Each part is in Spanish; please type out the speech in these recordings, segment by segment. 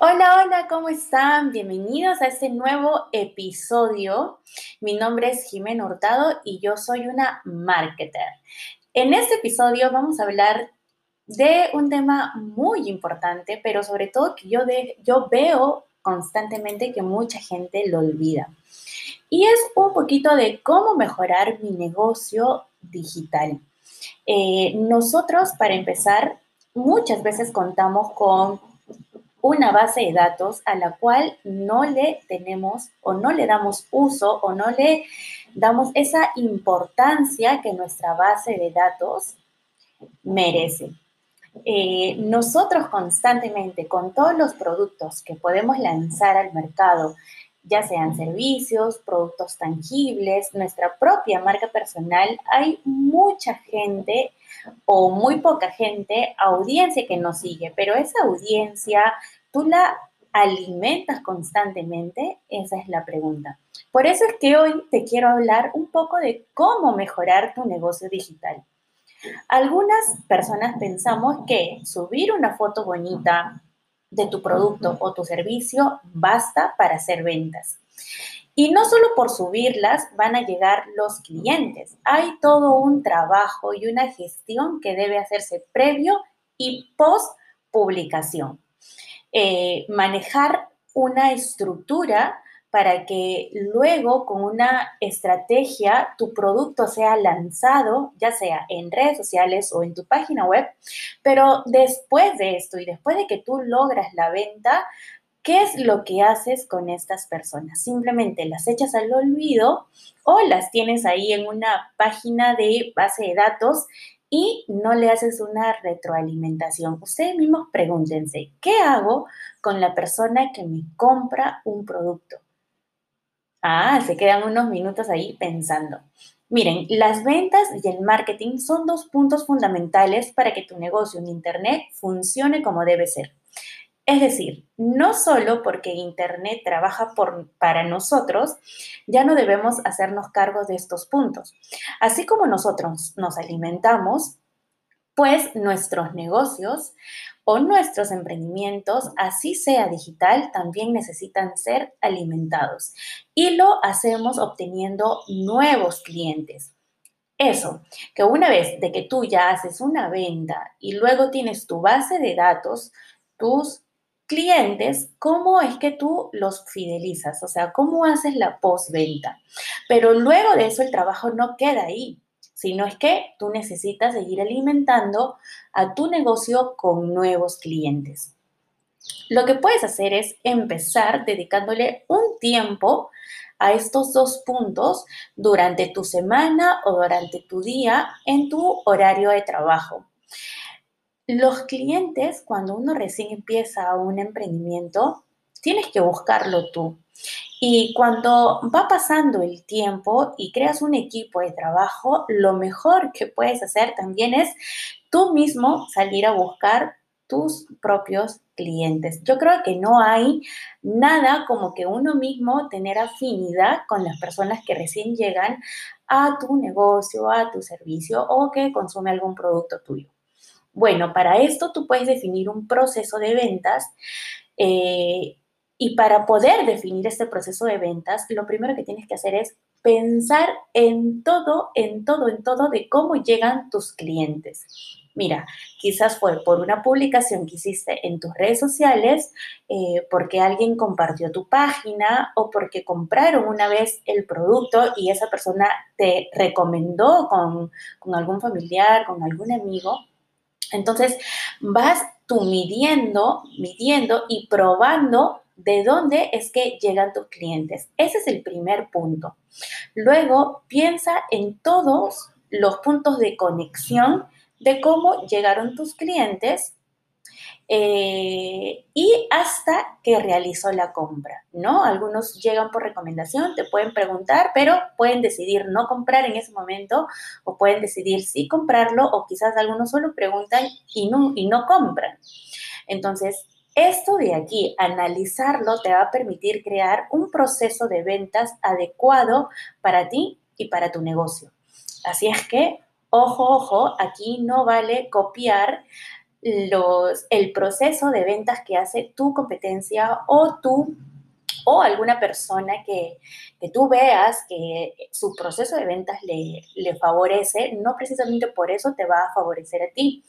Hola, hola, ¿cómo están? Bienvenidos a este nuevo episodio. Mi nombre es Jimena Hurtado y yo soy una marketer. En este episodio vamos a hablar de un tema muy importante, pero sobre todo que yo, yo veo constantemente que mucha gente lo olvida. Y es un poquito de cómo mejorar mi negocio digital. Eh, nosotros, para empezar, muchas veces contamos con una base de datos a la cual no le tenemos o no le damos uso o no le damos esa importancia que nuestra base de datos merece. Eh, nosotros constantemente con todos los productos que podemos lanzar al mercado, ya sean servicios, productos tangibles, nuestra propia marca personal, hay mucha gente o muy poca gente, audiencia que nos sigue, pero esa audiencia, ¿tú la alimentas constantemente? Esa es la pregunta. Por eso es que hoy te quiero hablar un poco de cómo mejorar tu negocio digital. Algunas personas pensamos que subir una foto bonita de tu producto o tu servicio basta para hacer ventas. Y no solo por subirlas van a llegar los clientes. Hay todo un trabajo y una gestión que debe hacerse previo y post publicación. Eh, manejar una estructura para que luego con una estrategia tu producto sea lanzado, ya sea en redes sociales o en tu página web, pero después de esto y después de que tú logras la venta, ¿qué es lo que haces con estas personas? Simplemente las echas al olvido o las tienes ahí en una página de base de datos y no le haces una retroalimentación. Ustedes mismos pregúntense, ¿qué hago con la persona que me compra un producto? Ah, se quedan unos minutos ahí pensando. Miren, las ventas y el marketing son dos puntos fundamentales para que tu negocio en Internet funcione como debe ser. Es decir, no solo porque Internet trabaja para nosotros, ya no debemos hacernos cargo de estos puntos. Así como nosotros nos alimentamos, pues nuestros negocios o nuestros emprendimientos, así sea digital, también necesitan ser alimentados. Y lo hacemos obteniendo nuevos clientes. Eso, que una vez de que tú ya haces una venta y luego tienes tu base de datos, tus clientes, ¿cómo es que tú los fidelizas? O sea, ¿cómo haces la postventa? Pero luego de eso el trabajo no queda ahí sino es que tú necesitas seguir alimentando a tu negocio con nuevos clientes. Lo que puedes hacer es empezar dedicándole un tiempo a estos dos puntos durante tu semana o durante tu día en tu horario de trabajo. Los clientes, cuando uno recién empieza un emprendimiento, tienes que buscarlo tú. Y cuando va pasando el tiempo y creas un equipo de trabajo, lo mejor que puedes hacer también es tú mismo salir a buscar tus propios clientes. Yo creo que no hay nada como que uno mismo tener afinidad con las personas que recién llegan a tu negocio, a tu servicio o que consume algún producto tuyo. Bueno, para esto tú puedes definir un proceso de ventas eh, y para poder definir este proceso de ventas, lo primero que tienes que hacer es pensar en todo, en todo, en todo de cómo llegan tus clientes. Mira, quizás fue por una publicación que hiciste en tus redes sociales, eh, porque alguien compartió tu página o porque compraron una vez el producto y esa persona te recomendó con, con algún familiar, con algún amigo. Entonces, vas tú midiendo, midiendo y probando de dónde es que llegan tus clientes. Ese es el primer punto. Luego, piensa en todos los puntos de conexión de cómo llegaron tus clientes eh, y hasta que realizó la compra, ¿no? Algunos llegan por recomendación, te pueden preguntar, pero pueden decidir no comprar en ese momento o pueden decidir sí comprarlo o quizás algunos solo preguntan y no, y no compran. Entonces, esto de aquí, analizarlo, te va a permitir crear un proceso de ventas adecuado para ti y para tu negocio. Así es que, ojo, ojo, aquí no vale copiar los, el proceso de ventas que hace tu competencia o tu o alguna persona que, que, tú veas que su proceso de ventas le, le favorece, no precisamente por eso te va a favorecer a ti.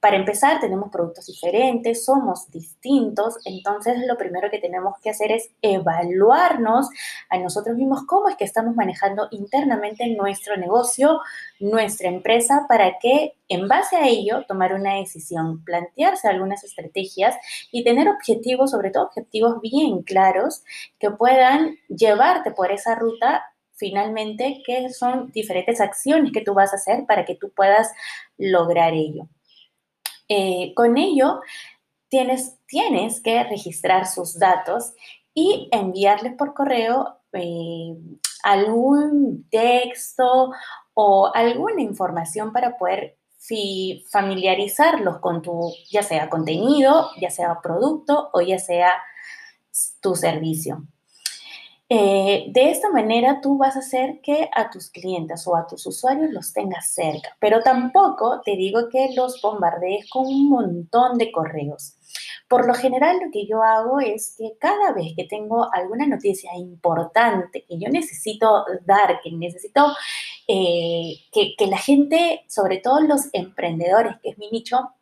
Para empezar, tenemos productos diferentes, somos distintos, entonces lo primero que tenemos que hacer es evaluarnos a nosotros mismos cómo es que estamos manejando internamente nuestro negocio, nuestra empresa, para que en base a ello tomar una decisión, plantearse algunas estrategias y tener objetivos, sobre todo objetivos bien claros, que puedan llevarte por esa ruta finalmente, que son diferentes acciones que tú vas a hacer para que tú puedas lograr ello. Eh, con ello, tienes, tienes que registrar sus datos y enviarles por correo eh, algún texto o alguna información para poder familiarizarlos con tu, ya sea contenido, ya sea producto o ya sea tu servicio. Eh, de esta manera tú vas a hacer que a tus clientes o a tus usuarios los tengas cerca, pero tampoco te digo que los bombardees con un montón de correos. Por lo general lo que yo hago es que cada vez que tengo alguna noticia importante que yo necesito dar, que necesito eh, que, que la gente, sobre todo los emprendedores, que es mi nicho,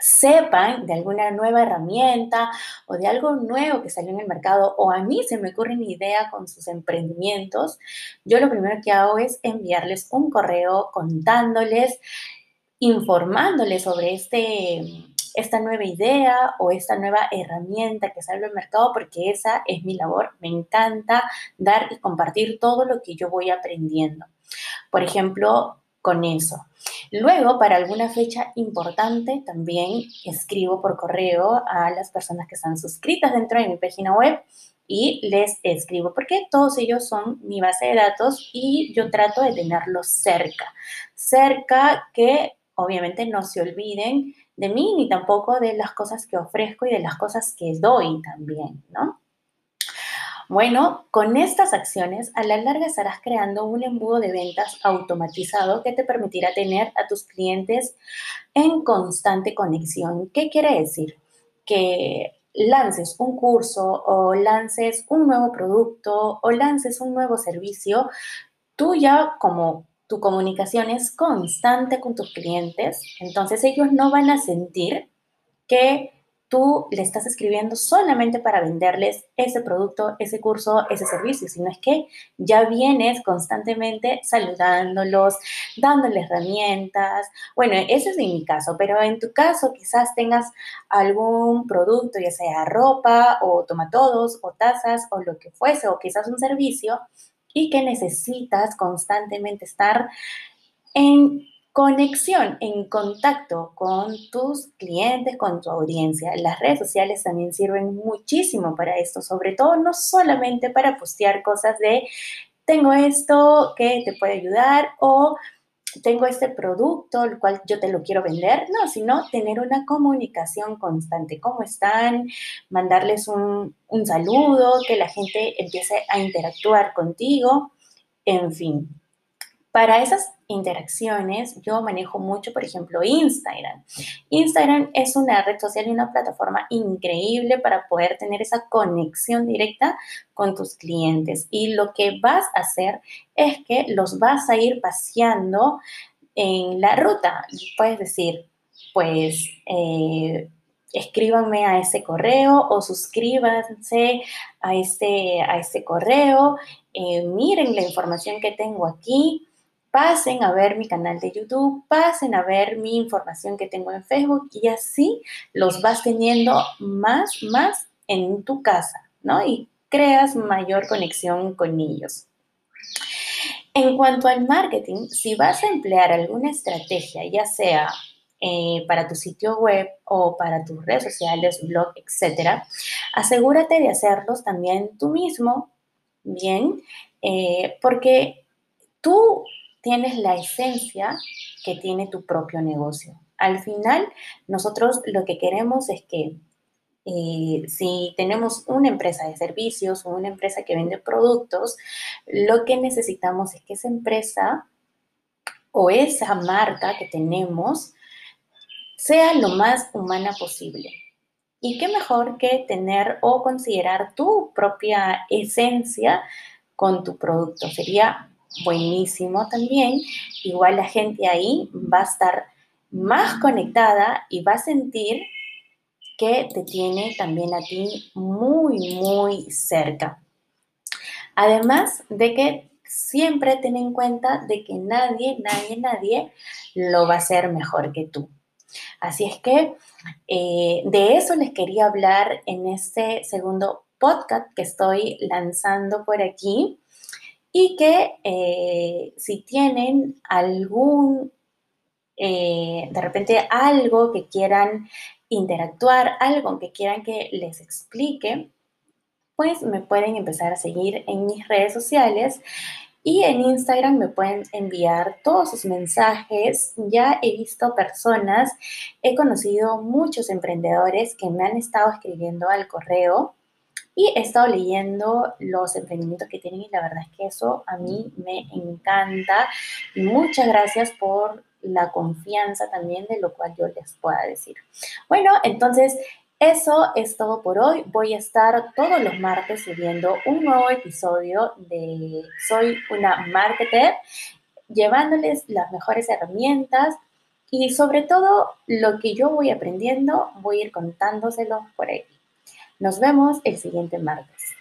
sepan de alguna nueva herramienta o de algo nuevo que salió en el mercado o a mí se me ocurre una idea con sus emprendimientos, yo lo primero que hago es enviarles un correo contándoles, informándoles sobre este, esta nueva idea o esta nueva herramienta que sale al mercado porque esa es mi labor. Me encanta dar y compartir todo lo que yo voy aprendiendo. Por ejemplo, con eso. Luego, para alguna fecha importante, también escribo por correo a las personas que están suscritas dentro de mi página web y les escribo porque todos ellos son mi base de datos y yo trato de tenerlos cerca. Cerca que obviamente no se olviden de mí ni tampoco de las cosas que ofrezco y de las cosas que doy también, ¿no? Bueno, con estas acciones a la larga estarás creando un embudo de ventas automatizado que te permitirá tener a tus clientes en constante conexión. ¿Qué quiere decir? Que lances un curso o lances un nuevo producto o lances un nuevo servicio, tú ya como tu comunicación es constante con tus clientes, entonces ellos no van a sentir que tú le estás escribiendo solamente para venderles ese producto, ese curso, ese servicio, sino es que ya vienes constantemente saludándolos, dándoles herramientas. Bueno, ese es en mi caso, pero en tu caso quizás tengas algún producto, ya sea ropa o tomatodos o tazas o lo que fuese, o quizás un servicio y que necesitas constantemente estar en conexión, en contacto con tus clientes, con tu audiencia. Las redes sociales también sirven muchísimo para esto, sobre todo no solamente para postear cosas de tengo esto que te puede ayudar o tengo este producto, el cual yo te lo quiero vender, no, sino tener una comunicación constante. ¿Cómo están? Mandarles un, un saludo, que la gente empiece a interactuar contigo, en fin. Para esas interacciones, yo manejo mucho, por ejemplo, Instagram. Instagram es una red social y una plataforma increíble para poder tener esa conexión directa con tus clientes. Y lo que vas a hacer es que los vas a ir paseando en la ruta. Puedes decir, pues... Eh, escríbanme a ese correo o suscríbanse a este, a este correo, eh, miren la información que tengo aquí, pasen a ver mi canal de YouTube, pasen a ver mi información que tengo en Facebook y así los vas teniendo más, más en tu casa, ¿no? Y creas mayor conexión con ellos. En cuanto al marketing, si vas a emplear alguna estrategia, ya sea eh, para tu sitio web o para tus redes sociales, blog, etcétera, asegúrate de hacerlos también tú mismo, bien, eh, porque tú tienes la esencia que tiene tu propio negocio. Al final, nosotros lo que queremos es que eh, si tenemos una empresa de servicios o una empresa que vende productos, lo que necesitamos es que esa empresa o esa marca que tenemos sea lo más humana posible. Y qué mejor que tener o considerar tu propia esencia con tu producto. Sería buenísimo también. Igual la gente ahí va a estar más conectada y va a sentir que te tiene también a ti muy, muy cerca. Además de que siempre ten en cuenta de que nadie, nadie, nadie lo va a hacer mejor que tú. Así es que eh, de eso les quería hablar en este segundo podcast que estoy lanzando por aquí y que eh, si tienen algún, eh, de repente algo que quieran interactuar, algo que quieran que les explique, pues me pueden empezar a seguir en mis redes sociales y en Instagram me pueden enviar todos sus mensajes. Ya he visto personas, he conocido muchos emprendedores que me han estado escribiendo al correo y he estado leyendo los emprendimientos que tienen y la verdad es que eso a mí me encanta. Muchas gracias por la confianza también de lo cual yo les pueda decir. Bueno, entonces eso es todo por hoy. Voy a estar todos los martes subiendo un nuevo episodio de Soy una marketer, llevándoles las mejores herramientas y sobre todo lo que yo voy aprendiendo, voy a ir contándoselo por ahí. Nos vemos el siguiente martes.